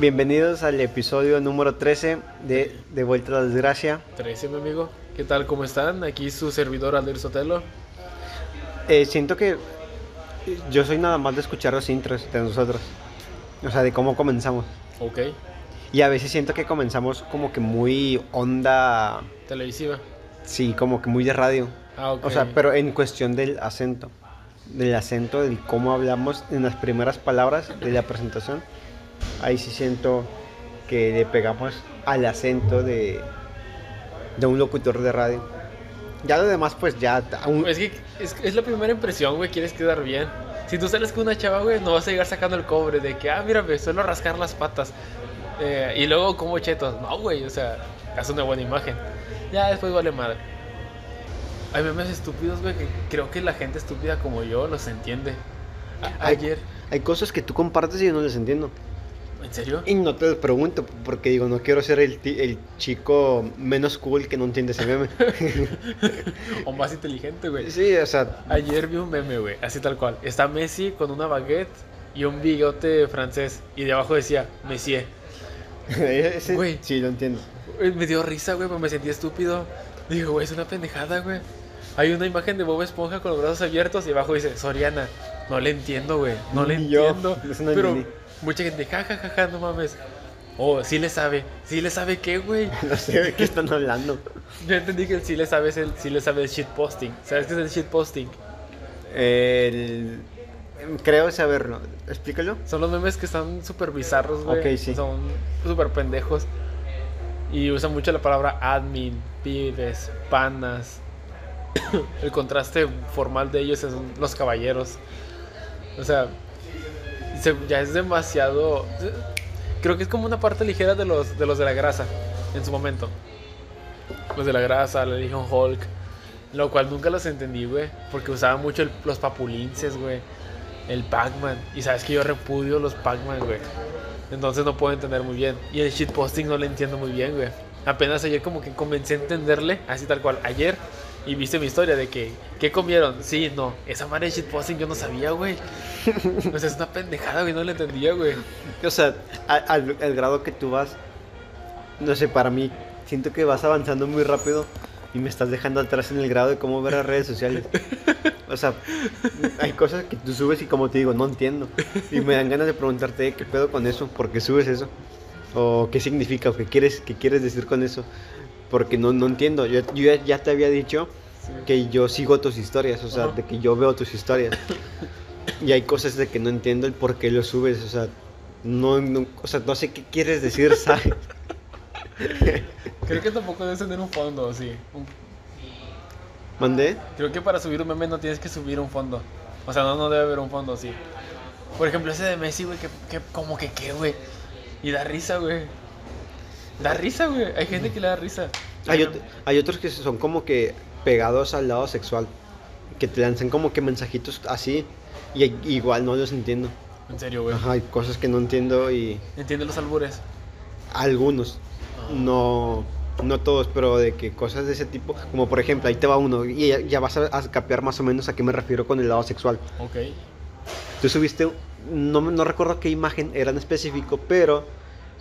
Bienvenidos al episodio número 13 de De Vuelta a la Desgracia. 13, mi amigo. ¿Qué tal? ¿Cómo están? Aquí su servidor Alder Sotelo. Eh, siento que yo soy nada más de escuchar los intros de nosotros. O sea, de cómo comenzamos. Ok. Y a veces siento que comenzamos como que muy onda. Televisiva. Sí, como que muy de radio. Ah, ok. O sea, pero en cuestión del acento. Del acento, de cómo hablamos en las primeras palabras de la presentación. Ahí sí siento que le pegamos al acento de, de un locutor de radio. Ya lo demás, pues ya. un- Es que es, es la primera impresión, güey. Quieres quedar bien. Si tú sales con una chava, güey, no vas a llegar sacando el cobre de que, ah, mírame, suelo rascar las patas. Eh, y luego como chetos. No, güey, o sea, haz una buena imagen. Ya después vale madre. Hay memes estúpidos, güey, que creo que la gente estúpida como yo los entiende. A- ayer, Hay cosas que tú compartes y yo no les entiendo. ¿En serio? Y no te lo pregunto, porque digo, no quiero ser el, el chico menos cool que no entiende ese meme. O más inteligente, güey. sí, o sea, Ayer vi un meme, güey, así tal cual. Está Messi con una baguette y un bigote francés. Y de abajo decía, Messier. ese, Güey. sí, lo entiendo. Me dio risa, güey, me sentí estúpido. Digo, güey, es una pendejada, güey. Hay una imagen de Bob Esponja con los brazos abiertos y abajo dice, Soriana. No le entiendo, güey. No le yo, entiendo. pero entendí. Mucha gente, ja, ja, ja, ja, no mames. Oh, sí le sabe. ¿Sí le sabe qué, güey? No sé de qué están hablando. Yo entendí que el sí le sabe es el sí le sabe el shitposting. ¿Sabes qué es el shitposting? El... Creo saberlo. Explícalo. Son los memes que están súper bizarros, güey. Sí. Son súper pendejos. Y usan mucho la palabra admin, pibes, panas. El contraste formal de ellos es los caballeros. O sea, se- ya es demasiado. Creo que es como una parte ligera de los de los de la grasa en su momento. Los de la grasa, la Legion Hulk. Lo cual nunca los entendí, güey. Porque usaban mucho el- los papulinces, güey. El Pac-Man. Y sabes que yo repudio los Pac-Man, güey. Entonces no puedo entender muy bien. Y el shitposting no le entiendo muy bien, güey. Apenas ayer como que comencé a entenderle, así tal cual. Ayer. Y viste mi historia de que, ¿qué comieron? Sí, no. Esa madre de shitposting yo no sabía, güey. O sea, es una pendejada, güey. No le entendía, güey. O sea, al, al grado que tú vas, no sé, para mí, siento que vas avanzando muy rápido y me estás dejando atrás en el grado de cómo ver las redes sociales. O sea, hay cosas que tú subes y como te digo, no entiendo. Y me dan ganas de preguntarte, "Eh, ¿qué pedo con eso? ¿Por qué subes eso? ¿O qué significa? ¿O qué quieres, qué quieres decir con eso? Porque no, no entiendo. Yo, yo ya, te había dicho Sí. que yo sigo tus historias, o sea, Ajá. de que yo veo tus historias. Y hay cosas de que no entiendo el por qué lo subes, o sea, no, no- o sea, no sé qué quieres decir, ¿sabes? Creo que tampoco debes tener un fondo, sí. Un- ¿Mandé? Creo que para subir un meme no tienes que subir un fondo. O sea, no, no debe haber un fondo, sí. Por ejemplo, ese de Messi, güey, que, que como que qué, güey. Y da risa, güey. Da risa, güey. Hay gente que le da risa. Hay, ot- hay otros que son como que pegados al lado sexual, que te lanzan como que mensajitos así, y igual no los entiendo. En serio, güey. Ajá, hay cosas que no entiendo y ¿Entiendes los albures? algunos, no, no todos, pero de que cosas de ese tipo, como por ejemplo, ahí te va uno, y ya, ya vas a, a capear más o menos a qué me refiero con el lado sexual. Ok. Tú subiste, no, no recuerdo qué imagen era en específico, pero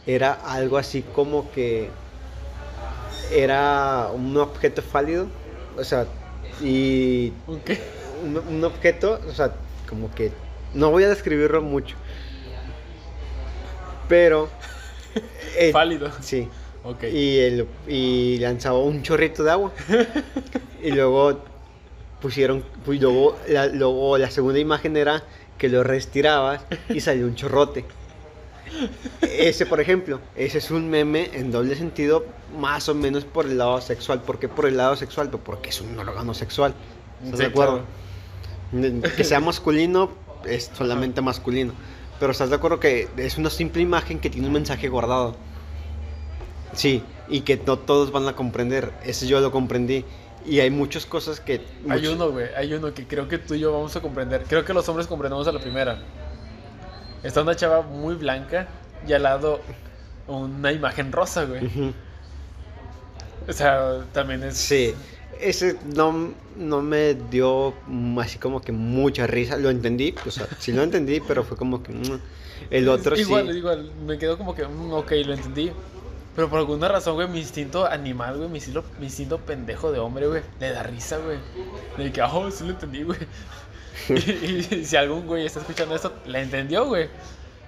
era algo así como que era un objeto fálido, o sea, y un, un objeto, o sea, como que no voy a describirlo mucho, pero eh, sí, y, el, y lanzaba un chorrito de agua. y luego pusieron, pues luego la, luego la segunda imagen era que lo restirabas y salió un chorrote. Ese, por ejemplo, ese es un meme en doble sentido, más o menos por el lado sexual. ¿Por qué por el lado sexual? Pues porque es un órgano sexual. ¿Estás Sí, de acuerdo? claro. Que sea masculino es solamente masculino. Pero estás de acuerdo que es una simple imagen que tiene un mensaje guardado. Sí, y que no todos van a comprender. Eso yo lo comprendí. Y hay muchas cosas que... Hay uno, güey. Hay uno que creo que tú y yo vamos a comprender. Creo que los hombres comprendemos a la primera. Está una chava muy blanca y al lado una imagen rosa, güey. O sea, también es. Sí, ese no, no me dio así como que mucha risa. Lo entendí, o sea, sí lo entendí, pero fue como que... mm. El otro igual, sí. igual, me quedo como que, mm, ok, lo entendí. Pero por alguna razón, güey, mi instinto animal, güey, mi instinto, mi instinto pendejo de hombre, güey, le da risa, güey. De que, oh, sí lo entendí, güey. Y, y si algún güey está escuchando esto, la entendió, güey.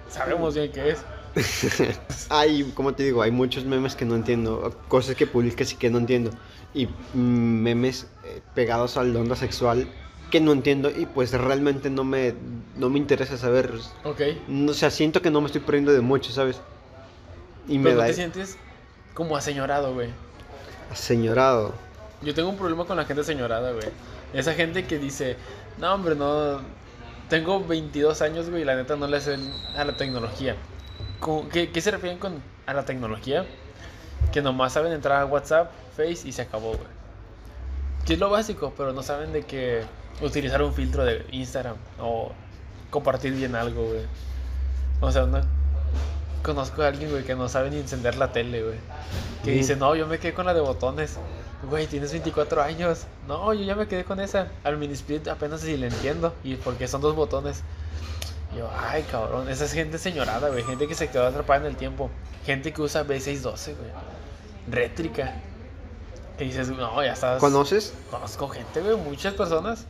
Sabemos bien qué es. Hay, como te digo, hay muchos memes que no entiendo, cosas que publicas y que no entiendo. Y memes eh, pegados al onda sexual que no entiendo y pues realmente no me, no me interesa saber. Ok. No, o sea, siento que no me estoy perdiendo de mucho, ¿sabes? Y me Pero no da te sientes como aseñorado, güey. señorado. Yo tengo un problema con la gente señorada, güey. Esa gente que dice, no, hombre, no. Tengo 22 años, güey, y la neta no le hacen a la tecnología. ¿Cómo- ¿Qué, qué se refieren con a la tecnología? Que nomás saben entrar a WhatsApp, Face y se acabó, güey. Que es lo básico, pero no saben de que utilizar un filtro de Instagram o compartir bien algo, güey. O sea, no. Conozco a alguien, güey, que no sabe ni encender la tele, güey. Que Mm. dice, no, yo me quedé con la de botones. Güey, tienes 24 años. No, yo ya me quedé con esa. Al mini split apenas si le entiendo. Y porque son dos botones. Yo, ay, cabrón. Esa es gente señorada, güey. Gente que se quedó atrapada en el tiempo. Gente que usa B612, güey. Rétrica. Que dices, no, ya estás. ¿Conoces? Conozco gente, güey. Muchas personas.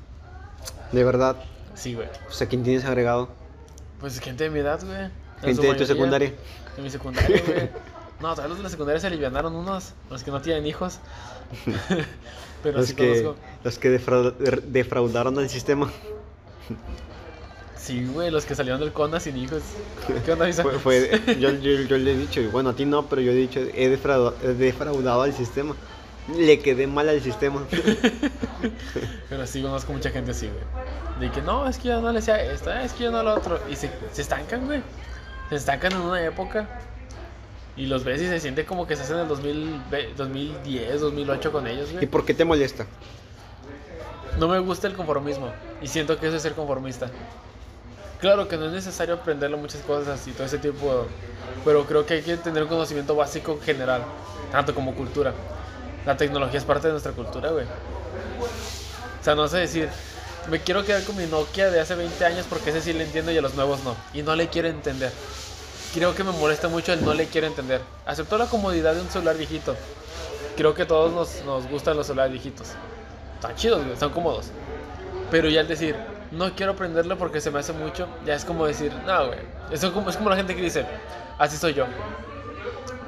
De verdad. Sí, güey. O sea, ¿quién tienes agregado? Pues gente de mi edad, güey. Gente de tu secundaria. De mi secundaria, güey. No, tal vez los de la secundaria se alivianaron unos. Los que no tienen hijos. Pero Los sí que, conozco. los que defrauda- defraudaron al sistema. Sí, güey, los que salieron del CONA sin hijos. ¿Qué onda? Fue, fue- yo, yo- yo le he dicho, bueno, a ti no, pero yo he dicho, he defraudado, he defraudado al sistema. Le quedé mal al sistema. Pero sí conozco mucha gente así, güey. De que no, es que yo no le decía esto, es que yo no lo otro. Y se, se estancan, güey. Se estancan en una época. Y los ves y se siente como que hacen en el 2000 ve- 2010, 2008 con ellos, ¿Y güey. por qué te molesta? No me gusta el conformismo. Y siento que eso es ser conformista. Claro que no es necesario aprenderlo muchas cosas así, todo ese tipo. Pero creo que hay que tener un conocimiento básico general, tanto como cultura. La tecnología es parte de nuestra cultura, güey. O sea, no sé decir, me quiero quedar con mi Nokia de hace 20 años porque ese sí le entiendo y a los nuevos no. Y no le quiero entender. Creo que me molesta mucho el no le quiero entender. Acepto la comodidad de un celular viejito. Creo que todos nos, nos gustan los celulares viejitos. Están chidos, güey, están cómodos. Pero ya al decir, no quiero aprenderlo porque se me hace mucho, ya es como decir, no, güey. Es como, es como la gente que dice, así soy yo.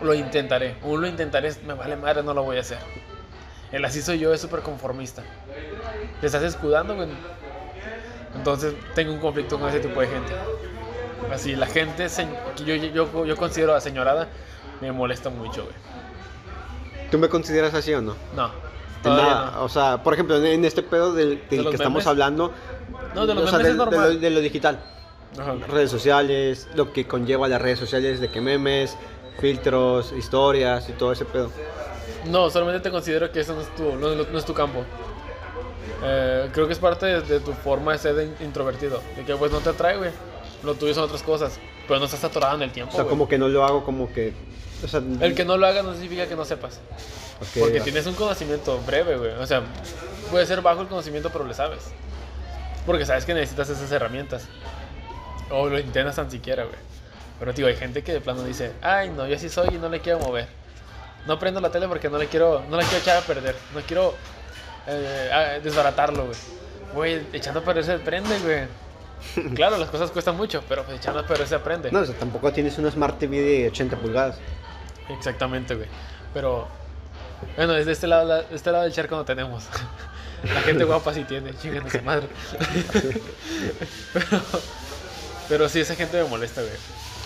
Lo intentaré. Un lo intentaré, me vale madre, no lo voy a hacer. El así soy yo es súper conformista. Te estás escudando, güey. Entonces tengo un conflicto con ese tipo de gente. Así, la gente se- que yo, yo, yo considero aseñorada me molesta mucho, güey. ¿Tú me consideras así o no? No, Nada, no. O sea, por ejemplo, en- este pedo del, del los que estamos memes? hablando. No, de los o sea, del- es de normal. lo, de lo digital. Ajá. Redes sociales, lo que conlleva las redes sociales, de que memes, filtros, historias y todo ese pedo. No, solamente te considero que eso no es tu, no, no es tu campo. Eh, creo que es parte de, de tu forma de ser in- introvertido. De que pues no te atrae, güey. Lo tuyo son otras cosas. Pero no estás atorado en el tiempo. O sea, güey. como que no lo hago como que... O sea, El que no lo haga no significa que no sepas. ok, Porque va. tienes un conocimiento breve, güey. O sea, puede ser bajo el conocimiento, pero le sabes. Porque sabes que necesitas esas herramientas. O lo intentas tan siquiera, güey. Pero, tío, hay gente que de plano dice, ay, no, yo así soy y no le quiero mover. No prendo la tele porque no le quiero, no la quiero echar a perder. No quiero eh, desbaratarlo, güey. Güey, echando a perder se prende, güey. Claro, las cosas cuestan mucho, pero pues perder se aprende. No, o sea, tampoco tienes una Smart TV de 80 pulgadas. Exactamente, güey. Pero, bueno, desde este lado, la- este lado del charco no tenemos. La gente guapa sí tiene, chingan a su madre. Pero, pero sí, esa gente me molesta, güey.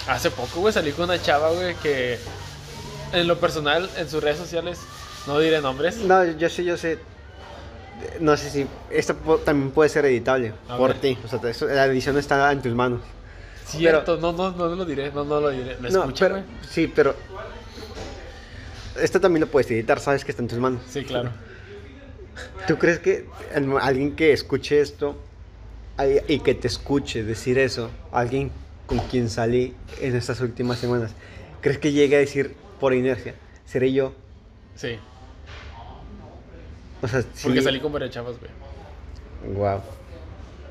Hace poco, güey, salí con una chava, güey, que en lo personal, en sus redes sociales, no diré nombres. No, yo sé, yo sé. No sé si esto también puede ser editable A por ver. ti. O sea, la edición está en tus manos. Cierto, no, no, no lo diré, no, no lo diré. ¿Me no, escucha, pero, sí, pero esto también lo puedes editar, sabes que está en tus manos. Sí, claro. ¿Tú crees que alguien que escuche esto y que te escuche decir eso, alguien con quien salí en estas últimas semanas, crees que llegue a decir por inercia, seré yo? Sí, O sea, sí. porque salí con varias chavas, güey. Wow.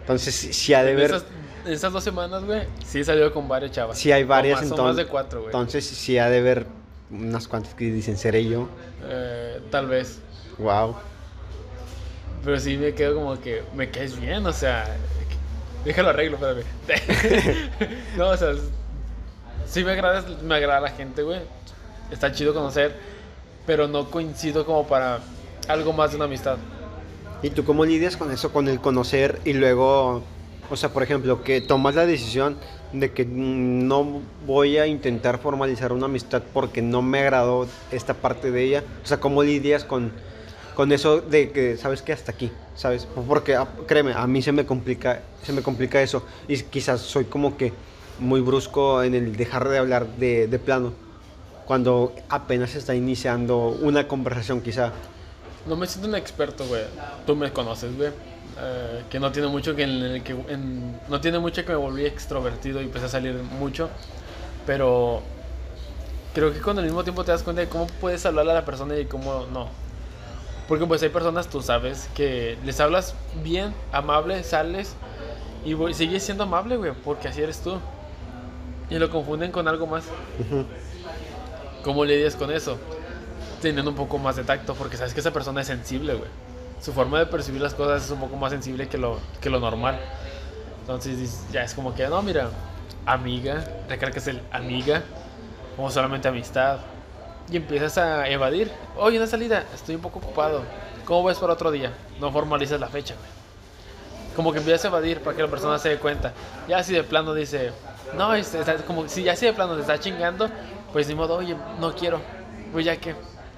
Entonces, sí, ha de ver. esas, en estas dos semanas, güey, sí he salido con varias chavas. Sí hay varias más, son entonces. más de cuatro, güey. Entonces sí ha de haber unas cuantas que dicen seré yo. Eh, tal vez. Wow. Pero sí me quedo como que me caes bien, o sea. Déjalo arreglo, espérame. no, o sea, sí me agrada, me agrada la gente, güey. Está chido conocer, pero no coincido como para algo más de una amistad. ¿Y tú cómo lidias con eso, con el conocer y luego, o sea, por ejemplo, que tomas la decisión de que no voy a intentar formalizar una amistad porque no me agradó esta parte de ella? O sea, ¿cómo lidias con, con eso de que, sabes que hasta aquí, sabes? Porque, ah, créeme, a mí se me complica, se me complica eso y quizás soy como que muy brusco en el dejar de hablar de, de plano cuando apenas está iniciando una conversación quizá. No me siento un experto, güey. Tú me conoces, güey. Eh, que no tiene mucho que, en el que en- no tiene mucho que me volví extrovertido y empecé a salir mucho. Pero creo que con el mismo tiempo te das cuenta de cómo puedes hablarle a la persona y cómo no. Porque pues hay personas, tú sabes, que les hablas bien, amable, sales y sigues siendo amable, güey, porque así eres tú. Y lo confunden con algo más. ¿Cómo lidias con eso? Teniendo un poco más de tacto, porque sabes que esa persona es sensible, güey. Su forma de percibir las cosas es un poco más sensible que lo, que lo normal. Entonces ya es como que, no, mira, amiga, recargas el amiga, como solamente amistad. Y empiezas a evadir. Oye, una salida, estoy un poco ocupado. ¿Cómo ves para otro día? No formalizas la fecha, güey. Como que empiezas a evadir para que la persona se dé cuenta. Ya si de plano dice, no, es- está- como si ya si de plano te está chingando, pues ni modo, oye, no quiero. Pues ya que,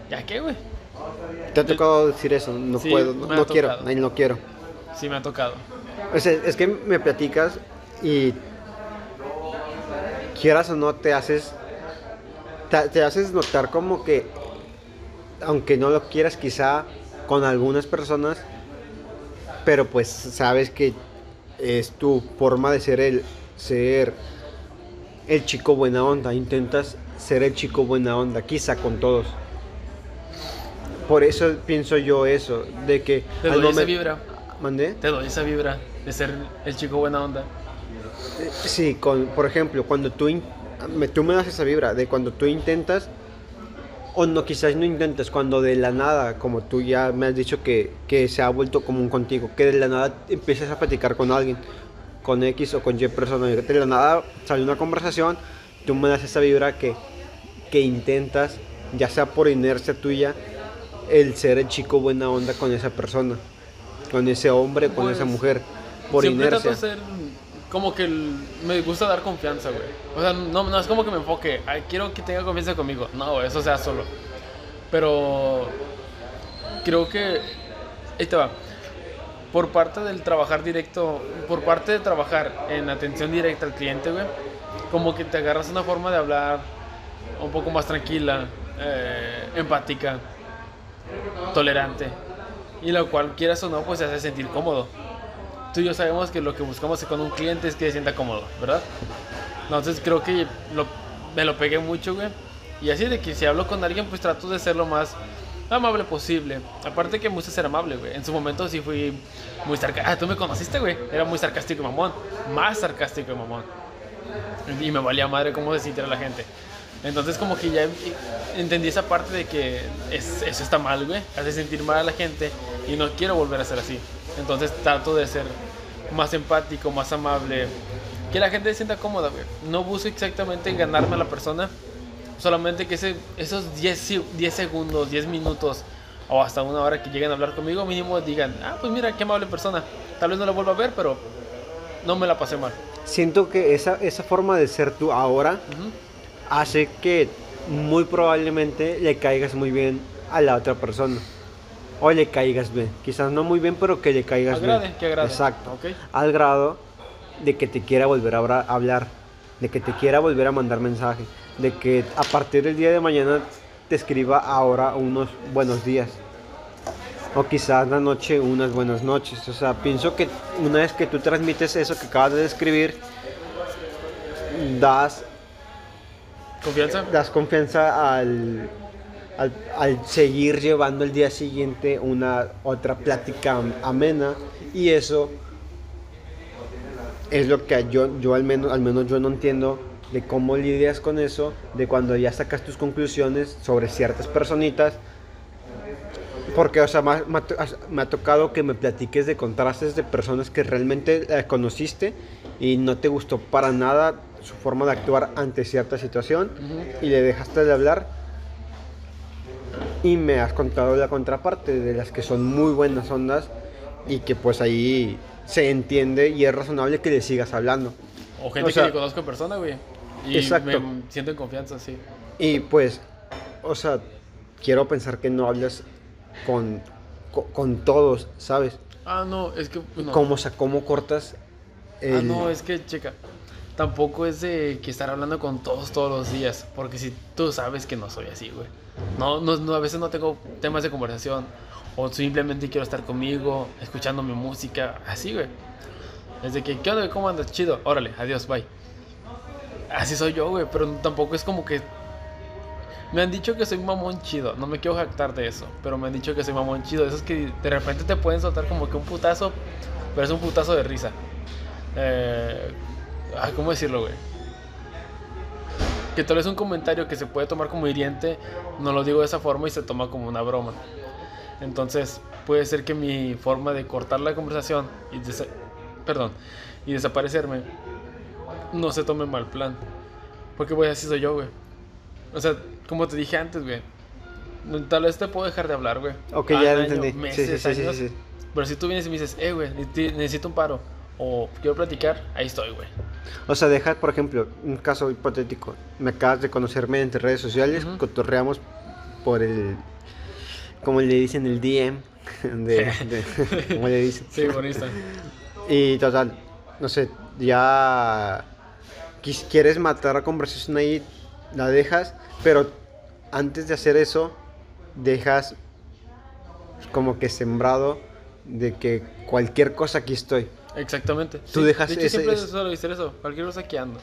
ya que, güey. ¿Te ha tocado decir eso? No Sí, puedo, no, quiero, no quiero. Sí me ha tocado. Es que me platicas y quieras o no te haces te, te haces notar como que aunque no lo quieras quizá con algunas personas pero pues sabes que es tu forma de ser el ser el chico buena onda intentas ser el chico buena onda quizá con todos por eso pienso yo eso de que Te doy esa vibra. ¿Mandé? Te doy esa vibra de ser el chico buena onda. Sí, con, por ejemplo, cuando tú, in- me, tú me das esa vibra de cuando tú intentas, o no, quizás no intentas, cuando de la nada, como tú ya me has dicho que, que se ha vuelto común contigo, que de la nada empiezas a platicar con alguien, con X o con Y persona, y de la nada sale una conversación, tú me das esa vibra que, que intentas, ya sea por inercia tuya, el ser el chico buena onda con esa persona, con ese hombre, con Pues, esa mujer, por Siempre inercia. trato de ser como que el- me gusta dar confianza, güey. O sea, no, no es como que me enfoque, "Ay, quiero que tenga confianza conmigo. No, eso sea solo. Pero creo que ahí te va. Por parte del trabajar directo, por parte de trabajar en atención directa al cliente, güey, como que te agarras una forma de hablar un poco más tranquila, eh, empática, tolerante, y lo cual quieras o no, pues te hace sentir cómodo. Tú y yo sabemos que lo que buscamos con un cliente es que se sienta cómodo, ¿verdad? Entonces creo que lo- me lo pegué mucho, güey. Y así de que si hablo con alguien, pues trato de ser lo más amable posible. Aparte que me gusta ser amable, güey. En su momento sí fui muy sarcástico. Ah, tú me conociste, güey. Era muy sarcástico y mamón. Más sarcástico y mamón. Y me valía madre cómo se sintiera la gente. Entonces como que ya entendí esa parte de que es- eso está mal, güey. Hace sentir mal a la gente y no quiero volver a ser así. Entonces trato de ser más empático, más amable. Que la gente se sienta cómoda, güey. No busco exactamente ganarme a la persona. Solamente que ese, esos 10, se- 10 segundos, 10 minutos o hasta una hora que lleguen a hablar conmigo, mínimo digan, ah, pues mira, qué amable persona. Tal vez no la vuelva a ver, pero no me la pasé mal. Siento que esa, esa forma de ser tú ahora Ujú. Hace que muy probablemente le caigas muy bien a la otra persona. O le caigas bien. Quizás no muy bien, pero que le caigas Agrade, bien. que agrade. Exacto. Al grado de que te quiera volver a hablar, de que te quiera volver a mandar mensaje, de que a partir del día de mañana te escriba ahora unos buenos días. O quizás la noche unas buenas noches. O sea, pienso que una vez que tú transmites eso que acabas de describir, das ¿Confianza? das confianza al, al, seguir llevando el día siguiente una otra plática am- amena y eso es lo que yo, yo al, menos, al menos yo no entiendo de cómo lidias con eso, de cuando ya sacas tus conclusiones sobre ciertas personitas. Porque, o sea, me ha tocado que me platiques de contrastes de personas que realmente eh, conociste y no te gustó para nada su forma de actuar ante cierta situación Ujú. y le dejaste de hablar. Y me has contado la contraparte de las que son muy buenas ondas y que pues ahí se entiende y es razonable que le sigas hablando. O gente O sea- que ni conozco en persona, güey. Y Exacto. me siento en confianza, sí. Y pues, o sea, quiero pensar que no hablas con, co- con, todos, ¿sabes? Ah, no, es que. no. ¿Cómo, o sea, cómo cortas el... Ah, no, es que, checa. Tampoco es de que estar hablando con todos todos los días. Porque si tú sabes que no soy así, güey. No, no, no, a veces no tengo temas de conversación. O simplemente quiero estar conmigo, escuchando mi música. Así, güey. Es de que, ¿qué onda? ¿Cómo andas? Chido. Órale, adiós, bye. Así soy yo, güey. Pero tampoco es como que. Me han dicho que soy mamón chido. No me quiero jactar de eso. Pero me han dicho que soy mamón chido. Esos que de repente te pueden soltar como que un putazo. Pero es un putazo de risa. Eh, ah, ¿Cómo decirlo, güey? Que tal vez un comentario que se puede tomar como hiriente, no lo digo de esa forma y se toma como una broma. Entonces, puede ser que mi forma de cortar la conversación y, desa- perdón, y desaparecerme no se tome mal plan. Porque, güey, así soy yo, güey. O sea, como te dije antes, güey. Tal vez te puedo dejar de hablar, güey. Ok, ya año, entendí. meses, sí, sí, años. sí. Pero si tú vienes y me dices, eh, güey, necesi- necesito un paro. O quiero platicar, ahí estoy, güey. O sea, dejar, por ejemplo, un caso hipotético. Me acabas de conocerme entre redes sociales, Ujú. cotorreamos por el... Como le dicen, el DM. De, de- ¿Cómo le dicen? Sí, bonita. Y total, no sé, ya quis- quieres matar la conversación ahí, la dejas, pero antes de hacer eso, dejas como que sembrado de que cualquier cosa aquí estoy. Exactamente. Tú dejas de hecho, ese- siempre ese- suelo decir eso. Cualquier cosa que ando.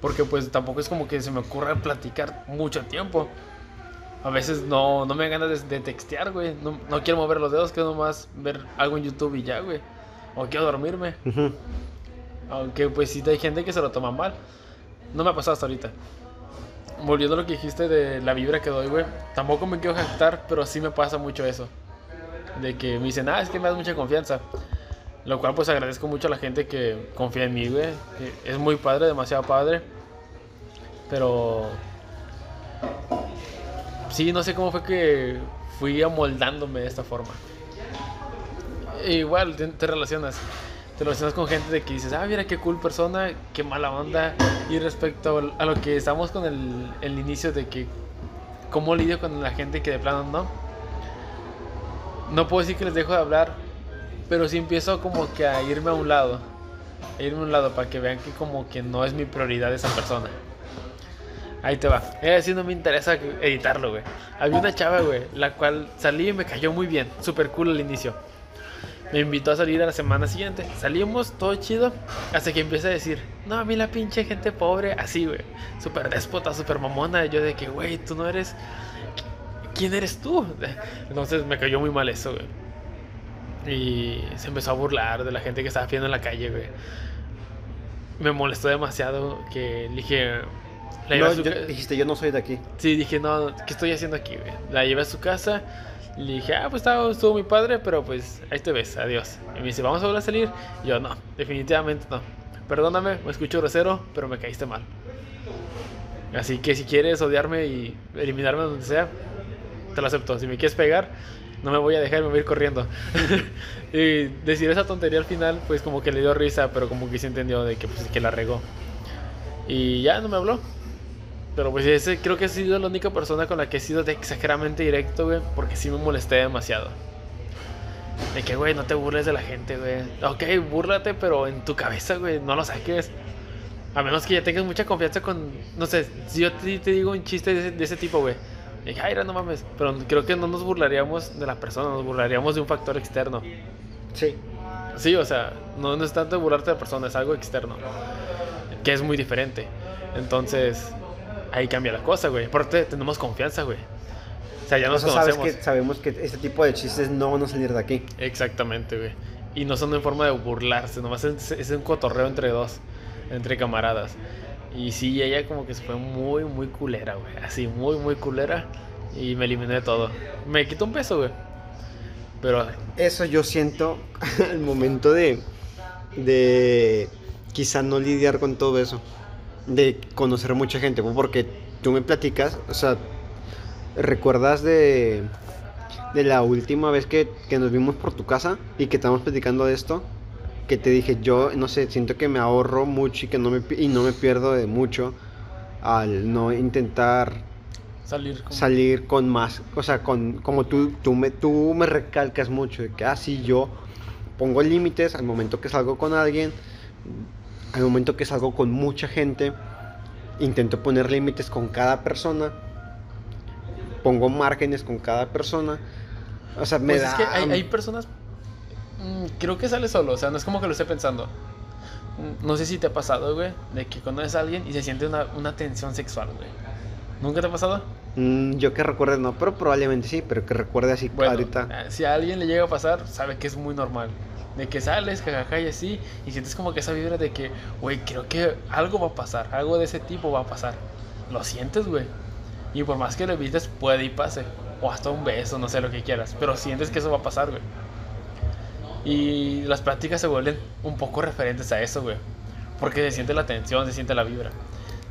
Porque pues tampoco es como que se me ocurra platicar mucho tiempo. A veces no, no me dan ganas de, de textear, güey. No, no quiero mover los dedos, quiero nomás ver algo en YouTube y ya, güey. O quiero dormirme. Ujú. Aunque pues sí hay gente que se lo toma mal. No me ha pasado hasta ahorita. Volviendo a lo que dijiste de la vibra que doy, güey. Tampoco me quiero jactar, pero sí me pasa mucho eso. De que me dicen, ah, es que me das mucha confianza. Lo cual pues agradezco mucho a la gente que confía en mí, güey. es muy padre, demasiado padre. Pero... Sí, no sé cómo fue que fui amoldándome de esta forma. Igual te, relacionas. Te relacionas con gente de que dices, ah, mira qué cool persona, qué mala onda. Y respecto a lo que estamos con el, el inicio de que, ¿cómo lidio con la gente que de plano no? No puedo decir que les dejo de hablar, pero sí empiezo como que a irme a un lado. A irme a un lado para que vean que como que no es mi prioridad esa persona. Ahí te va. Eh, sí no me interesa editarlo, güey. Había una chava, güey, la cual salí y me cayó muy bien. Super cool al inicio. Me invitó a salir a la semana siguiente. Salimos, todo chido. Hasta que empieza a decir, no, a mí la pinche gente pobre, así, güey. Súper déspota, súper mamona. Yo de que, güey, tú no eres... ¿Quién eres tú? Entonces me cayó muy mal eso, güey. Y se empezó a burlar de la gente que estaba viendo en la calle, güey. Me molestó demasiado que dije... la No, a su yo- dijiste, yo no soy de aquí. Sí, dije, no, ¿qué estoy haciendo aquí, güey? La llevé a su casa. Y le dije, ah, pues estaba, estuvo muy padre, pero pues ahí te ves, adiós. Y me dice, ¿vamos a volver a salir? Y yo, no, definitivamente no. Perdóname, me escucho grosero, pero me caíste mal. Así que si quieres odiarme y eliminarme donde sea, te lo acepto. Si me quieres pegar, no me voy a dejar, me voy a ir corriendo. y decir esa tontería al final, pues como que le dio risa, pero como que se entendió de que, pues, que la regó. Y ya no me habló. Pero pues ese creo que ha sido la única persona con la que he sido de exageradamente directo, güey, porque sí me molesté demasiado. De que, güey, no te burles de la gente, güey. Ok, búrlate, pero en tu cabeza, güey, no lo saques. A menos que ya tengas mucha confianza con, no sé, si yo te, te digo un chiste de ese, de ese tipo, güey. Y dije, ay, no mames. Pero creo que no nos burlaríamos de la persona, nos burlaríamos de un factor externo. Sí. Sí, o sea, no, no es tanto burlarte de la persona, es algo externo. Que es muy diferente. Entonces, ahí cambia la cosa, güey. Porque tenemos confianza, güey. O sea, ya O nos sea, sabes conocemos. que sabemos que este tipo de chistes no van a salir de aquí. Exactamente, güey. Y no son en forma de burlarse, nomás es, es un cotorreo entre dos, entre camaradas. Y sí, ella como que se fue muy, muy culera, güey. Así, muy, muy culera. Y me eliminé de todo. Me quitó un peso, güey. Pero Eso yo siento al momento de, de quizá no lidiar con todo eso, de conocer mucha gente, porque tú me platicas, o sea, ¿recuerdas de, de la última vez que, que nos vimos por tu casa y que estábamos platicando de esto? Que te dije, yo, no sé, siento que me ahorro mucho y que no me, y no me pierdo de mucho al no intentar salir como... salir con más, o sea, con como tú tú me tú me recalcas mucho de que así yo pongo límites al momento que salgo con alguien, al momento que salgo con mucha gente, intento poner límites con cada persona, pongo márgenes con cada persona. O sea, me Pues da es que hay, hay personas. Mm, creo que sale solo, o sea, no es como que lo esté pensando. Mm, No sé si te ha pasado, güey, de que conoces a alguien y se siente una, una tensión sexual, güey. ¿Nunca te ha pasado? Mm, yo que recuerde no, pero probablemente sí, pero que recuerde así Bueno, ahorita. eh, si a alguien le llega a pasar, sabe que es muy normal. De que sales, jajaja y así, y sientes como que esa vibra de que, güey, creo que algo va a pasar, algo de ese tipo va a pasar. Lo sientes, güey. Y por más que lo evites, puede y pase. O hasta un beso, no sé lo que quieras. Pero sientes que eso va a pasar, güey. Y las prácticas se vuelven un poco referentes a eso, güey. Porque se siente la tensión, se siente la vibra.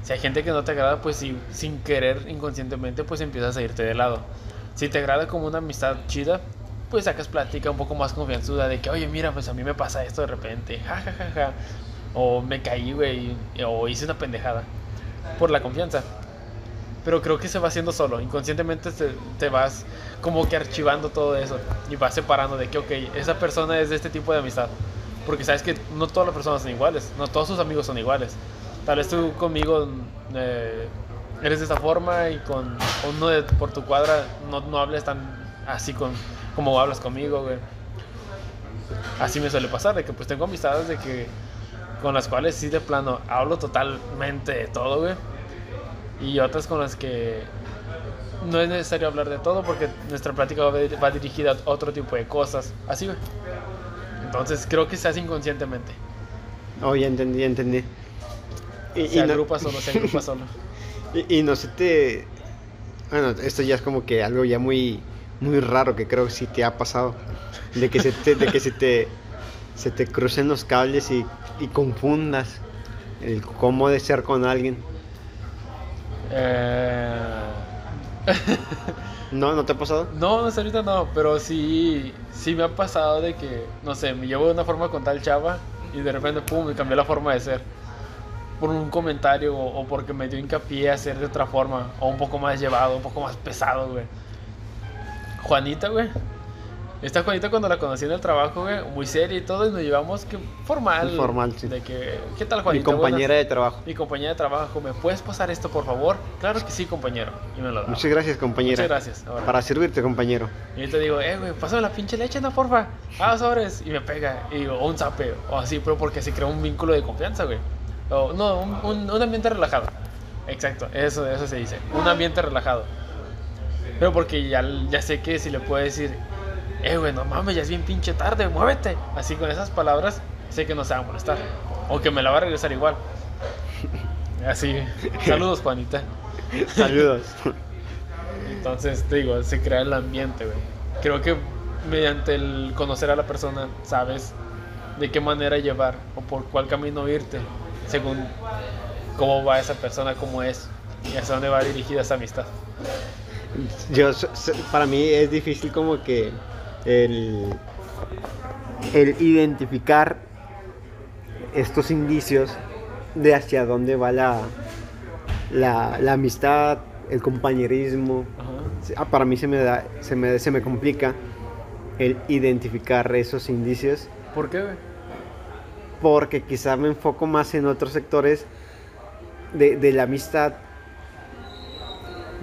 Si hay gente que no te agrada, pues si, sin querer, inconscientemente, pues empiezas a irte de lado. Si te agrada como una amistad chida, pues sacas plática un poco más confianzuda de que, oye, mira, pues a mí me pasa esto de repente, ja, ja, ja, ja. O me caí, güey, o hice una pendejada. Por la confianza. Pero creo que se va haciendo solo. Inconscientemente te, te vas como que archivando todo eso. Y vas separando de que, ok, esa persona es de este tipo de amistad. Porque sabes que no todas las personas son iguales. No todos sus amigos son iguales. Tal vez tú conmigo eh, eres de esta forma y con uno de, por tu cuadra no, no hables tan así con, como hablas conmigo, güey. Así me suele pasar, de que pues tengo amistades de que con las cuales sí de plano hablo totalmente de todo, güey. Y otras con las que no es necesario hablar de todo porque nuestra plática va, dirigida a otro tipo de cosas. Así, güey. Entonces creo que se hace inconscientemente. Oh, ya entendí, ya entendí. Y, Se y no- agrupa solo, se agrupa solo. Y, y no se te. Bueno, esto ya es como que algo ya muy, muy raro que creo que sí te ha pasado. De que se te, de que se te, se te crucen los cables y, y confundas el cómo de ser con alguien. Eh... ¿No? ¿No te ha pasado? No, ahorita no, pero sí, sí me ha pasado de que, no sé, me llevo de una forma con tal chava y de repente, pum, me cambió la forma de ser. Por un comentario o, o porque me dio hincapié a ser de otra forma, o un poco más llevado, un poco más pesado, güey. Juanita, güey. Esta Juanita cuando la conocí en el trabajo, güey, muy seria y todo, y nos llevamos que formal. Formal, sí. De que, ¿qué tal Mi Juanita? compañera Buenas- de trabajo. Mi compañera de trabajo, ¿me puedes pasar esto, por favor? Claro que sí, compañero. Y me lo. Muchas gracias, compañera. Muchas gracias. ahora. Para servirte, compañero. Y yo te digo, eh, güey, pásame la pinche leche, no, porfa. Ah, sobres. Y me pega. Y digo, o un zape. O así, pero porque se crea un vínculo de confianza, güey. O, no, un, un- un ambiente relajado. Exacto, eso, eso se dice. Un ambiente relajado. Pero porque ya, ya sé que si le puedo decir, eh, güey, no mames, ya es bien pinche tarde, muévete. Así con esas palabras, sé que no se va a molestar. O que me la va a regresar igual. Así. Saludos, Juanita. Saludos. Entonces, te digo, se crea el ambiente, güey. Creo que mediante el conocer a la persona, sabes de qué manera llevar o por cuál camino irte, según cómo va esa persona, cómo es y hacia dónde va dirigida esa amistad. Yo, para mí es difícil como que el, el identificar estos indicios de hacia dónde va la, la, la amistad, el compañerismo. Ah, para mí se me, da, se, me, se me complica el identificar esos indicios ¿Por qué, porque quizá me enfoco más en otros sectores de, de la amistad.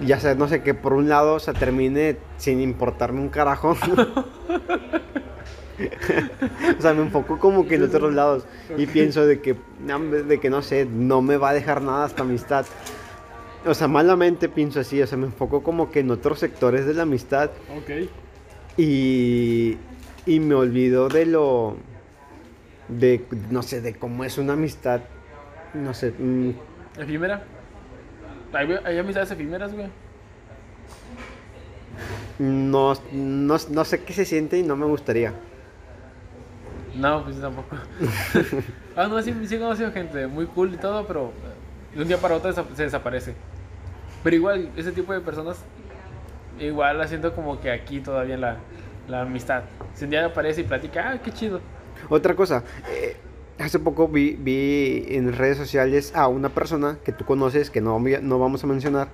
Ya sea, no sé, que por un lado se termine sin importarme un carajo. o sea, me enfoco como que en otros lados y pienso de que, de que no sé, no me va a dejar nada esta amistad. O sea, malamente pienso así, o sea, me enfoco como que en otros sectores de la amistad Ok. y, y me olvido de lo. de. no sé, de cómo es una amistad. No sé. mm, ¿Efímera? Hay, hay amistades efímeras, güey. no, no, no sé qué se siente y no me gustaría. No, pues tampoco. ah, no, sí, sí he conocido gente muy cool y todo, pero de un día para otro se desaparece. Pero igual, ese tipo de personas, igual la siento como que aquí todavía la, la amistad. Si un día aparece y platica, ah, qué chido. Otra cosa, eh, hace poco vi, vi en redes sociales a una persona que tú conoces, que no, no vamos a mencionar.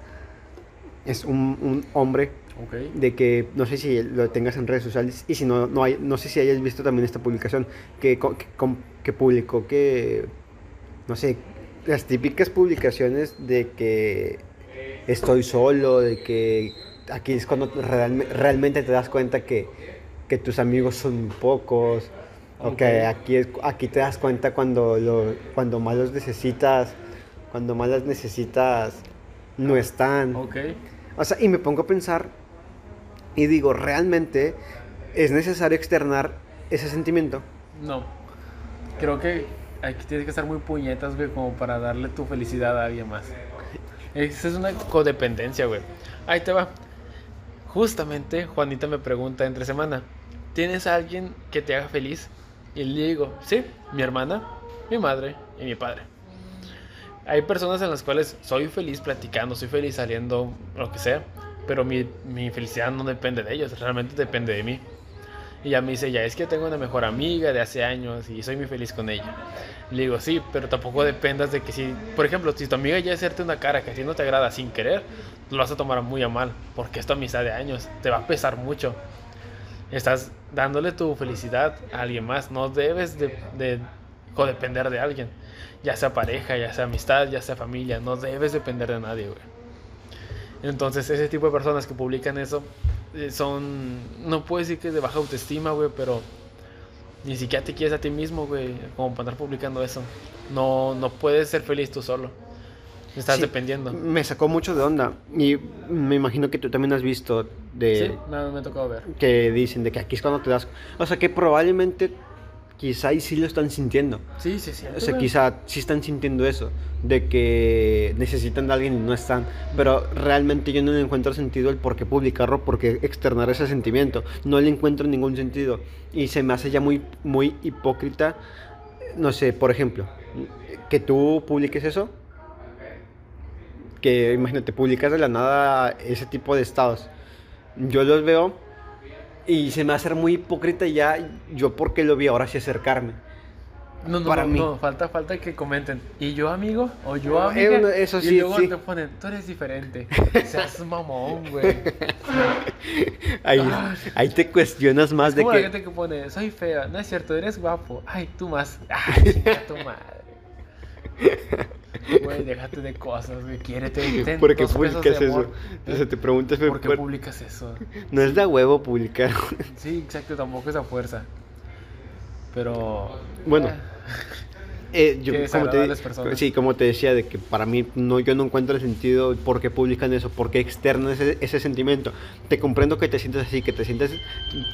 Es un, un hombre Ok. de que no sé si lo tengas en redes sociales y si no, no, hay, no sé si hayas visto también esta publicación que, que, que publicó que, no sé, las típicas publicaciones de que estoy solo, de que aquí es cuando realme- realmente te das cuenta que, que tus amigos son pocos, o que Ok. aquí, es, aquí te das cuenta cuando, lo, cuando más los necesitas, cuando más las necesitas no están. Ok. O sea, y me pongo a pensar y digo, ¿realmente es necesario externar ese sentimiento? No. Creo que aquí tienes que estar muy puñetas, güey, como para darle tu felicidad a alguien más. Esa es una codependencia, güey. Ahí te va. Justamente Juanita me pregunta entre semana, ¿tienes a alguien que te haga feliz? Y le digo, sí, mi hermana, mi madre y mi padre. Hay personas en las cuales soy feliz platicando, soy feliz saliendo, lo que sea, pero mi, mi felicidad no depende de ellos, realmente depende de mí. Y ella me dice, ya es que tengo una mejor amiga de hace años y soy muy feliz con ella. Le digo, sí, pero tampoco dependas de que si, por ejemplo, si tu amiga ya hacerte una cara que ti no te agrada sin querer, lo vas a tomar muy a mal, porque es tu amistad de años, te va a pesar mucho. Estás dándole tu felicidad a alguien más, no debes de, de codepender de alguien, ya sea pareja, ya sea amistad, ya sea familia, no debes depender de nadie, güey. Entonces, ese tipo de personas que publican eso eh, son, no puedo decir que de baja autoestima, güey, pero ni siquiera te quieres a ti mismo, güey, como para andar publicando eso. No, no puedes ser feliz tú solo. Estás Sí, dependiendo. Me sacó mucho de onda y me imagino que tú también has visto de Sí, me, me ha tocado ver. que dicen de que aquí es cuando te das... O sea, que probablemente quizá y sí lo están sintiendo. Sí, sí, sí. O sea, quizá sí están sintiendo eso, de que necesitan de alguien y no están. Pero realmente yo no le encuentro sentido el por qué publicarlo, por qué externar ese sentimiento. No le encuentro ningún sentido. Y se me hace ya muy, muy hipócrita, no sé, por ejemplo, que tú publiques eso. Que imagínate, publicas de la nada ese tipo de estados. Yo los veo y se me hace muy hipócrita ya yo porque lo vi ahora sí acercarme. No, no, para no, mí. no, falta, falta que comenten. ¿Y yo amigo? ¿O yo No, amiga? eh, no, eso y sí, luego sí. te ponen, tú eres diferente. Seas mamón, güey. Ahí, Ah. ahí te cuestionas más de como la que... gente que pone, soy fea. No es cierto, eres guapo. Ay, tú más. Ay, chinga tu madre. Güey, déjate de cosas, güey. Quiérete. ten ¿Por qué publicas eso? amor. O sea, te preguntas, ¿Por qué por- publicas eso? no es de huevo publicar. Sí, exacto, tampoco es a fuerza. Pero. Bueno. eh, Eh, yo, como te, sí, como te decía, de que para mí no, yo no encuentro el sentido por qué publican eso, por qué externan ese, ese sentimiento. Te comprendo que te sientas así, que te sientas,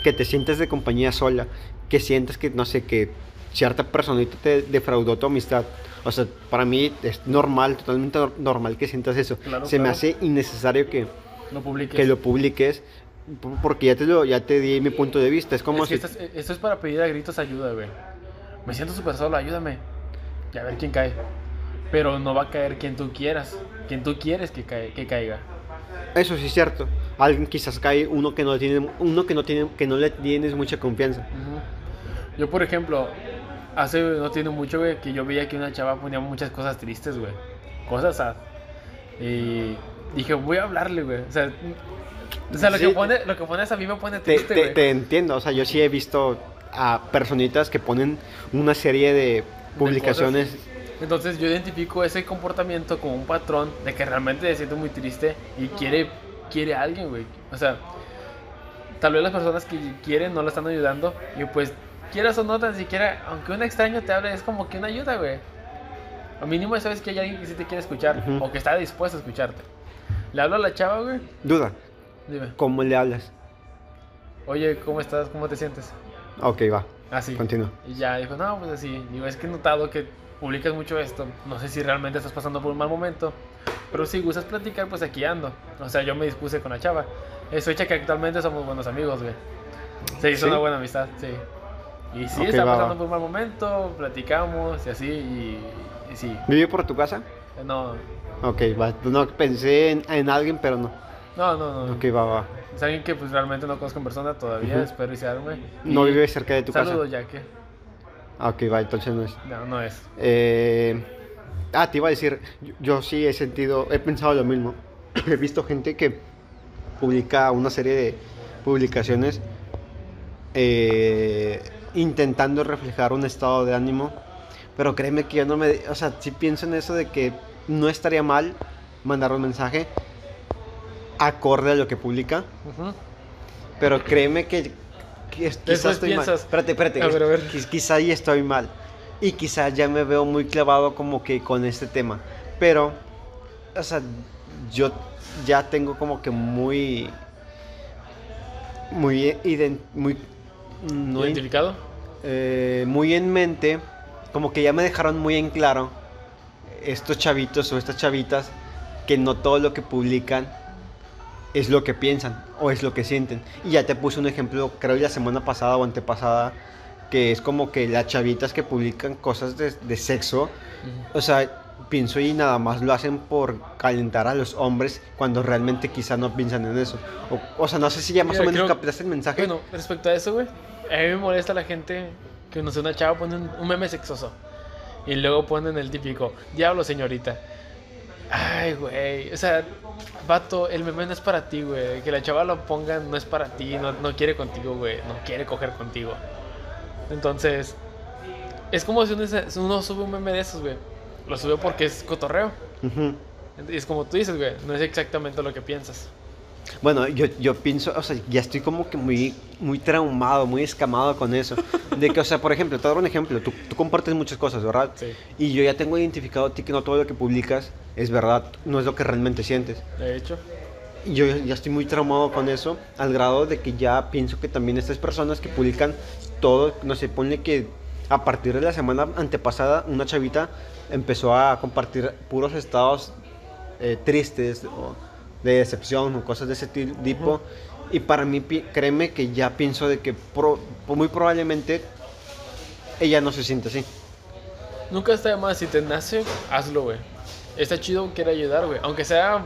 que te sientas de compañía sola, que sientas que, no sé, que cierta personita te defraudó tu amistad. O sea, para mí es normal, totalmente nor- normal que sientas eso. Claro, Se me hace innecesario que, no publiques. que lo publiques porque ya te, lo, ya te di mi punto de vista. Es como Es si... esto, es, esto es para pedir a gritos ayuda, güey. Me siento súper solo, ayúdame. Y a ver quién cae. Pero no va a caer quien tú quieras. Quien tú quieres que, cae- que caiga. Eso sí es cierto. Alguien quizás cae uno que no tiene uno que no tiene que no le tienes mucha confianza. Yo, por ejemplo, hace no tiene mucho, güey, que yo veía que una chava ponía muchas cosas tristes, güey. Cosas sad. Y dije, voy a hablarle, güey. O sea, o sea lo, Sí. que pone, lo que pones a mí me pone Te, triste, te- güey. te entiendo, o sea, yo sí he visto a personitas que ponen una serie de publicaciones. Entonces yo identifico ese comportamiento como un patrón de que realmente se siente muy triste y quiere, quiere a alguien, güey. O sea, tal vez las personas que quieren no la están ayudando y pues quieras o no, tan siquiera, aunque un extraño te hable, es como que una ayuda, güey. Al mínimo sabes que hay alguien que sí te quiere escuchar o que está dispuesto a escucharte. Le hablo a la chava, güey. Duda, Dime, ¿cómo le hablas? oye, ¿cómo estás? ¿Cómo te sientes? Ok, va. Así. Continúa. Y ya dijo, no, pues así. Digo, es que he notado que publicas mucho esto. No sé si realmente estás pasando por un mal momento. Pero si gustas platicar, pues aquí ando. O sea, yo me dispuse con la chava. Es fecha que actualmente somos buenos amigos, güey. Se hizo ¿Sí? una buena amistad, sí. Y sí, Ok, está pasando va. por un mal momento, platicamos y así. Y, y sí. ¿Vive por tu casa? No, Ok, va. No pensé en, en alguien, pero no. no, no. no. Ok, va, va. Es alguien que pues realmente no conozco en persona todavía. Espero y se arme. No Y- vive cerca de tu Saludos, casa. ya que. Ah, Ok, va, entonces no es. No, no es. Eh, ah, te iba a decir, yo, yo sí he sentido, he pensado lo mismo. He visto gente que publica una serie de publicaciones eh, intentando reflejar un estado de ánimo, pero créeme que yo no me, o sea, sí pienso en eso de que no estaría mal mandar un mensaje acorde a lo que publica, Ujú. pero créeme que, quizás estoy mal. Espérate, espérate. a ver, a ver. quiz- Quizá ahí estoy mal. Y quizás ya me veo muy clavado como que con este tema. Pero, o sea, yo ya tengo como que muy... Muy... muy no ¿Identificado? Eh, muy en mente, como que ya me dejaron muy en claro estos chavitos o estas chavitas que no todo lo que publican es lo que piensan o es lo que sienten. Y ya te puse un ejemplo, creo la semana pasada o antepasada, que es como que las chavitas que publican cosas de, de sexo, o sea, pienso y nada más lo hacen por calentar a los hombres cuando realmente quizá no piensan en eso. O, o sea, no sé si ya más o menos creo- captaste el mensaje. Bueno, respecto a eso, güey, a mí me molesta la gente que no sé, una chava pone un, un meme sexoso y luego ponen el típico, diablo señorita. Ay, güey, o sea, vato, el meme no es para ti, güey. Que la chava lo ponga no es para ti, no, no quiere contigo, güey, no quiere coger contigo. Entonces, es como si uno, sube un meme de esos, güey. Lo sube porque es cotorreo. Ujú. Y es como tú dices, güey, no es exactamente lo que piensas. Bueno, yo, yo pienso, o sea, ya estoy como que muy, muy traumado, muy escamado con eso. De que, o sea, por ejemplo, te voy a dar un ejemplo. Tú, tú compartes muchas cosas, ¿verdad? Sí. Y yo ya tengo identificado a ti que no todo lo que publicas es verdad, no es lo que realmente sientes. De hecho, yo ya estoy muy traumado con eso, al grado de que ya pienso que también estas personas que publican todo, no sé, ponle que a partir de la semana antepasada, una chavita empezó a compartir puros estados eh, tristes o de decepción o cosas de ese ti- tipo. Y para mí, créeme que ya pienso de que pro- muy probablemente ella no se siente así. Nunca está de más, si te nace, hazlo, güey. Está chido quiere ayudar, güey. Aunque sea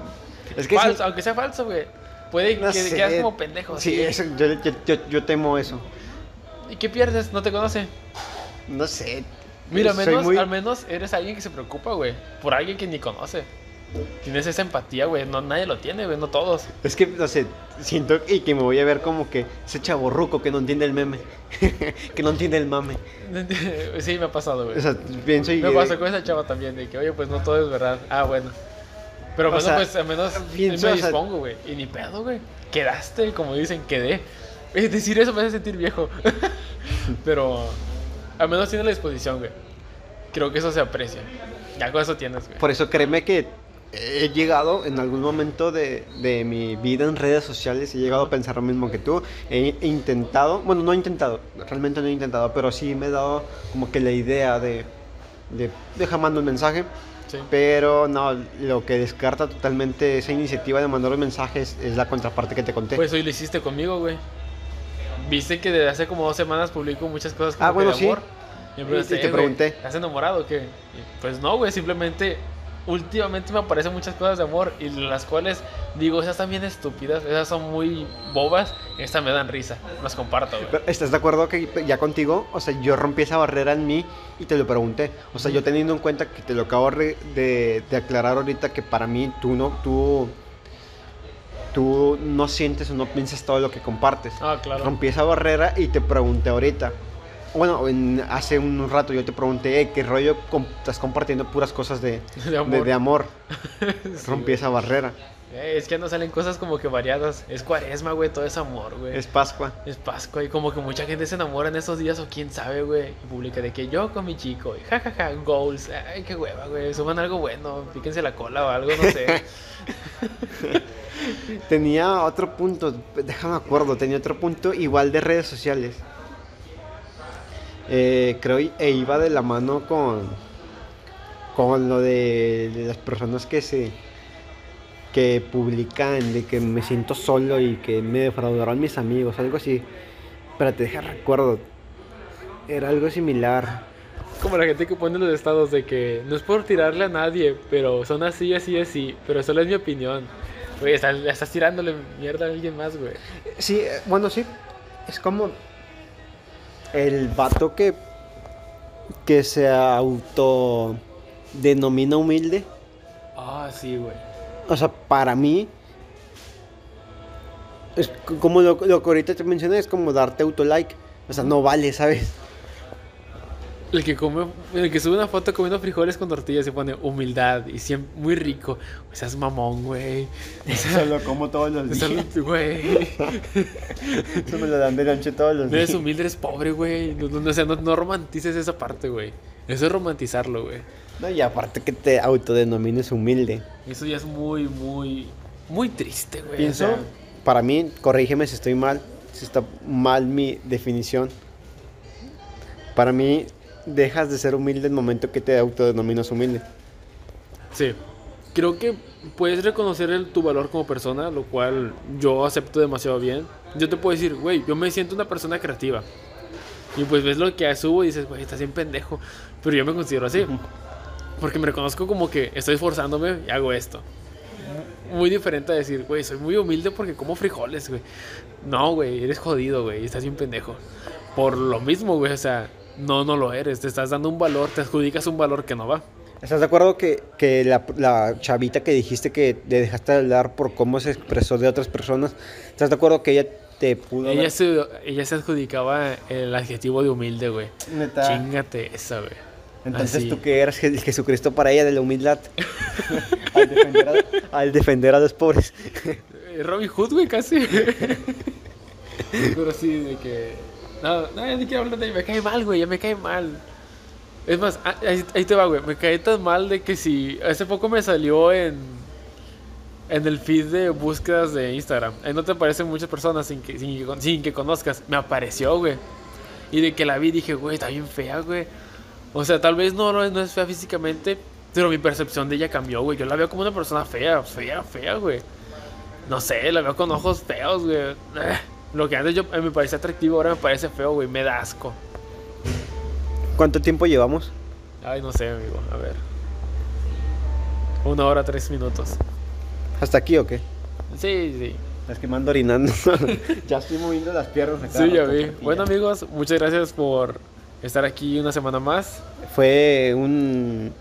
Es que falso, sí- aunque sea falso, güey. Puede No que quedas como pendejo. Sí, así. eso, yo, yo- yo- yo temo eso. ¿Y qué pierdes? No te conoce. No sé. Mira, menos, muy- al menos eres alguien que se preocupa, güey. Por alguien que ni conoce. Tienes esa empatía, güey. No, nadie lo tiene, güey. No todos. Es que, no sé, siento y que me voy a ver como que ese chaborruco que no entiende el meme, que no entiende el mame. sí, me ha pasado, güey. O sea, pienso y... Me pasó con esa chava también, de que, oye, pues no todo es verdad. Ah, bueno. Pero bueno, sea, pues al menos pienso, me o sea- dispongo, güey. Y ni pedo, güey. Quedaste, como dicen, quedé. Decir eso me hace sentir viejo. Pero al menos tiene la disposición, güey. Creo que eso se aprecia. Ya con eso tienes, güey. Por eso créeme que he llegado en algún momento de, de mi vida en redes sociales, he llegado a pensar lo mismo que tú. He, intentado, bueno, no he intentado, realmente no he intentado, pero sí me he dado como que la idea de, de dejar mando un mensaje. Sí. Pero no, lo que descarta totalmente esa iniciativa de mandar los mensajes es la contraparte que te conté. Pues hoy lo hiciste conmigo, güey. Viste que desde hace como dos semanas publico muchas cosas como Ah, que bueno, de sí. amor. Y, Y- y te "Eh, güey, pregunté. ¿Estás enamorado o qué? Y, pues no, güey, simplemente últimamente me aparecen muchas cosas de amor y las cuales digo, esas están bien estúpidas, esas son muy bobas, estas me dan risa, las comparto. Pero, ¿Estás de acuerdo que ya contigo? O sea, yo rompí esa barrera en mí y te lo pregunté. O sea, yo teniendo en cuenta que te lo acabo de, de aclarar ahorita que para mí tú no, tú, tú no sientes o no piensas todo lo que compartes. Ah, claro. Rompí esa barrera y te pregunté ahorita. Bueno, en- hace un rato yo te pregunté, "Eh, ¿qué rollo com- estás compartiendo puras cosas de, De amor. de amor? Sí, Rompí güey. esa barrera. Eh, es que no salen cosas como que variadas. Es cuaresma, güey, todo es amor, güey. Es Pascua. Es Pascua y como que mucha gente se enamora en esos días o quién sabe, güey. Y publica de que yo con mi chico y jajaja, goals. Ay, qué hueva, güey. Suban algo bueno, píquense la cola o algo, no sé. Tenía otro punto, déjame acuerdo, tenía otro punto igual de redes sociales. Eh, creo e iba de la mano con con lo de, las personas que se que publican de que me siento solo y que me defraudaron mis amigos, algo así. Pero te deja recuerdo. Era algo similar. Como la gente que pone los estados de que no es por tirarle a nadie, pero son así, así, así. Pero solo es mi opinión. Güey, estás, estás tirándole mierda a alguien más, güey. Sí, eh, bueno, sí. Es como el vato que que se auto denomina humilde. Ah, sí, güey. O sea, para mí, es como lo, lo que ahorita te mencioné, es como darte autolike. O sea, no vale, ¿sabes? El que come, el que sube una foto comiendo frijoles con tortillas se pone humildad y siempre muy rico. O sea, es mamón, güey. O sea, lo como todos los güey. Eso me lo dan de noche todos los No eres humilde, eres pobre, güey. No, no, o sea, no, no romantices esa parte, güey. Eso es romantizarlo, güey. No, y aparte que te autodenomines humilde. Eso ya es muy, muy, muy triste, güey. Pienso, O sea, para mí, corrígeme si estoy mal, si está mal mi definición. Para mí, dejas de ser humilde el momento que te autodenominas humilde. sí. Creo que puedes reconocer el- tu valor como persona, lo cual yo acepto demasiado bien. Yo te puedo decir, güey, yo me siento una persona creativa. Y pues ves lo que subo y dices, güey, estás bien pendejo. Pero yo me considero así. Porque me reconozco como que estoy esforzándome y hago esto. Muy diferente a decir, güey, soy muy humilde porque como frijoles, güey. No, güey, eres jodido, güey, estás bien pendejo. Por lo mismo, güey, o sea, no, no lo eres. Te estás dando un valor, te adjudicas un valor que no va. ¿Estás de acuerdo que, que la, la chavita que dijiste que le dejaste de hablar por cómo se expresó de otras personas, ¿estás de acuerdo que ella te pudo Ella se, ella se adjudicaba el adjetivo de humilde, güey. Neta. Chingate esa, güey. Entonces Así. tú que eras Jesucristo para ella de la humildad. al, defender a, al defender a los pobres. Eh, Robin Hood, güey, casi. Pero sí, de que. No, no, ni quiero hablar de ella. Me cae mal, güey, ya me cae mal. Es más, ah, ahí, te va, güey. Me cae tan mal de que si. Hace poco me salió en. En el feed de búsquedas de Instagram. Ahí no te aparecen muchas personas sin que, sin sin que conozcas. Me apareció, güey. Y de que la vi dije, güey, está bien fea, güey. O sea, tal vez no, no, no es fea físicamente. Pero mi percepción de ella cambió, güey. Yo la veo como una persona fea, fea, fea, güey. No sé, la veo con ojos feos, güey. Lo que antes yo eh, me parecía atractivo, ahora me parece feo, güey. Me da asco. ¿Cuánto tiempo llevamos? Ay, no sé, amigo. A ver. Una hora, tres minutos. ¿Hasta aquí o qué? Sí, sí. Es que me ando orinando. ya estoy moviendo las piernas acá. Sí, ya vi. Bueno, amigos, muchas gracias por estar aquí una semana más. Fue un,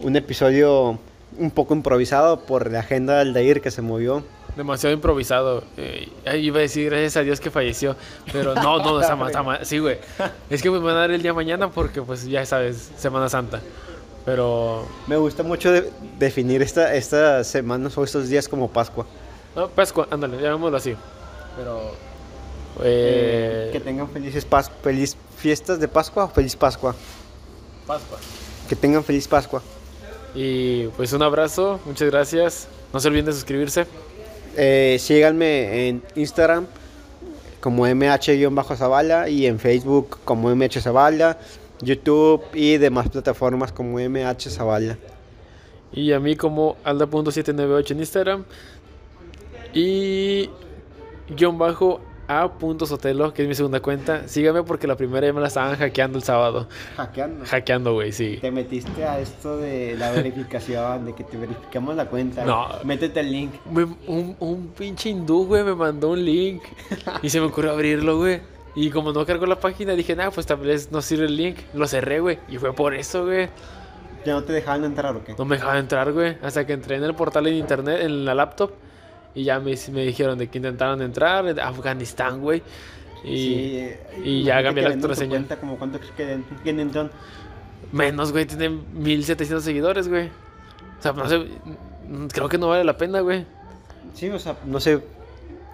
un episodio un poco improvisado por la agenda del Dair que se movió. Demasiado improvisado. Eh, iba a decir gracias a Dios que falleció. Pero no, no, está mal, está mal. Sí, güey. Es que me van a dar el día mañana porque, pues, ya sabes, Semana Santa. Pero. Me gusta mucho de- definir esta, estas semanas o estos días como Pascua. No, Pascua, ándale, llamémoslo así. Pero. Eh, Eh, que tengan felices pas feliz fiestas de Pascua o feliz Pascua. Pascua. Que tengan feliz Pascua. Y pues un abrazo, muchas gracias. No se olviden de suscribirse. Eh, síganme en Instagram como mh-zavala y en Facebook como mh-zavala, YouTube y demás plataformas como mh-zavala. Y a mí como alda.798 en Instagram. Y guion bajo a.sotelo, que es mi segunda cuenta. Síganme porque la primera ya me la estaban hackeando el sábado. Hackeando. Hackeando, güey, sí. Te metiste a esto de la verificación, de que te verificamos la cuenta. No. Métete el link. Me- un, un pinche hindú, güey, me mandó un link. Y se me ocurrió abrirlo, güey. Y como no cargó la página, dije, nah, pues tal vez no sirve el link. Lo cerré, güey. Y fue por eso, güey. ¿Ya no te dejaban entrar o qué? No me dejaban entrar, güey. Hasta que entré en el portal en internet, en la laptop. Y ya me, me dijeron de que intentaron entrar. Afganistán, güey. Y Sí, y ya cambié que la contraseña. cuenta, como cuánto que entran? menos, güey. Tienen 1700 seguidores, güey. O sea, no sé. Creo que no vale la pena, güey. Sí, o sea, no sé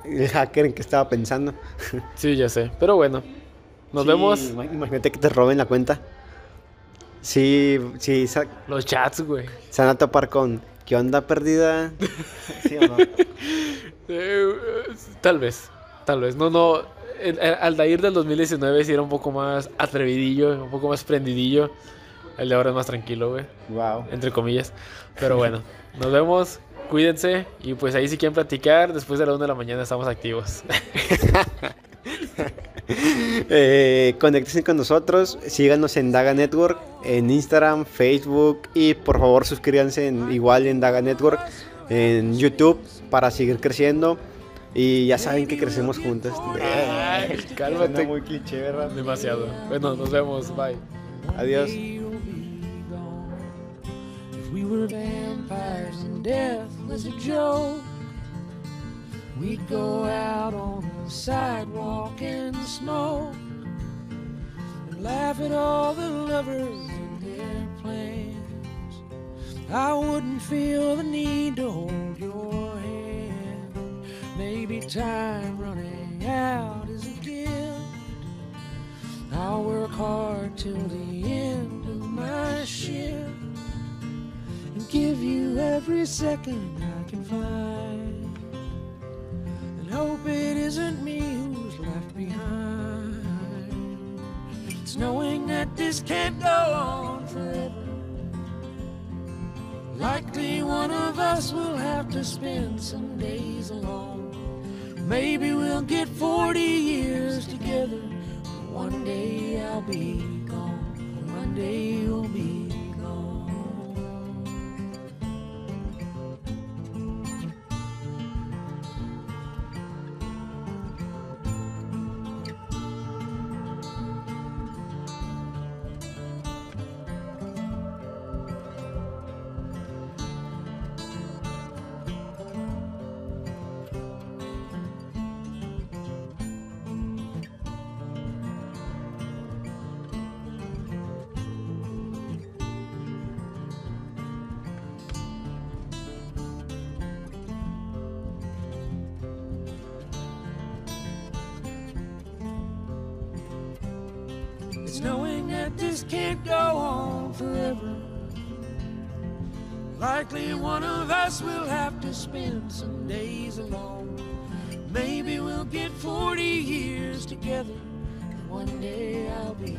el hacker en qué estaba pensando. Sí, ya sé. Pero bueno. Nos Sí, vemos. ima- Imagínate que te roben la cuenta. Sí, sí, Los chats, güey. se van a topar con ¿qué onda perdida? ¿Sí o no? Eh, tal vez, tal vez. No, no. el, el Aldair del 2019 sí era un poco más atrevidillo, un poco más prendidillo. El de ahora es más tranquilo, güey. Wow. Entre comillas. Pero bueno, nos vemos. Cuídense. Y pues ahí si quieren platicar, después de la 1 de la mañana estamos activos. Eh, conéctense con nosotros, síganos en Daga Network, en Instagram, Facebook y por favor suscríbanse en- igual en Daga Network, en YouTube para seguir creciendo. Y ya saben que crecemos juntos. Ay, cálmate. muy cliché, ¿verdad? Demasiado. Bueno, nos vemos. Bye. Adiós. We were vampires and death was a joke, we'd go out on the sidewalk in the smoke and laugh at all the lovers and their plans. I wouldn't feel the need to hold your hand. Maybe time running out is a gift. I'll work hard till the end of my shift and give you every second I can find. Hope it isn't me who's left behind. It's knowing that this can't go on forever. Likely one of us will have to spend some days alone. Maybe we'll get 40 years together. One day I'll be gone. One day you'll be that this can't go on forever. Likely one of us will have to spend some days alone. Maybe we'll get 40 years together. And one day I'll be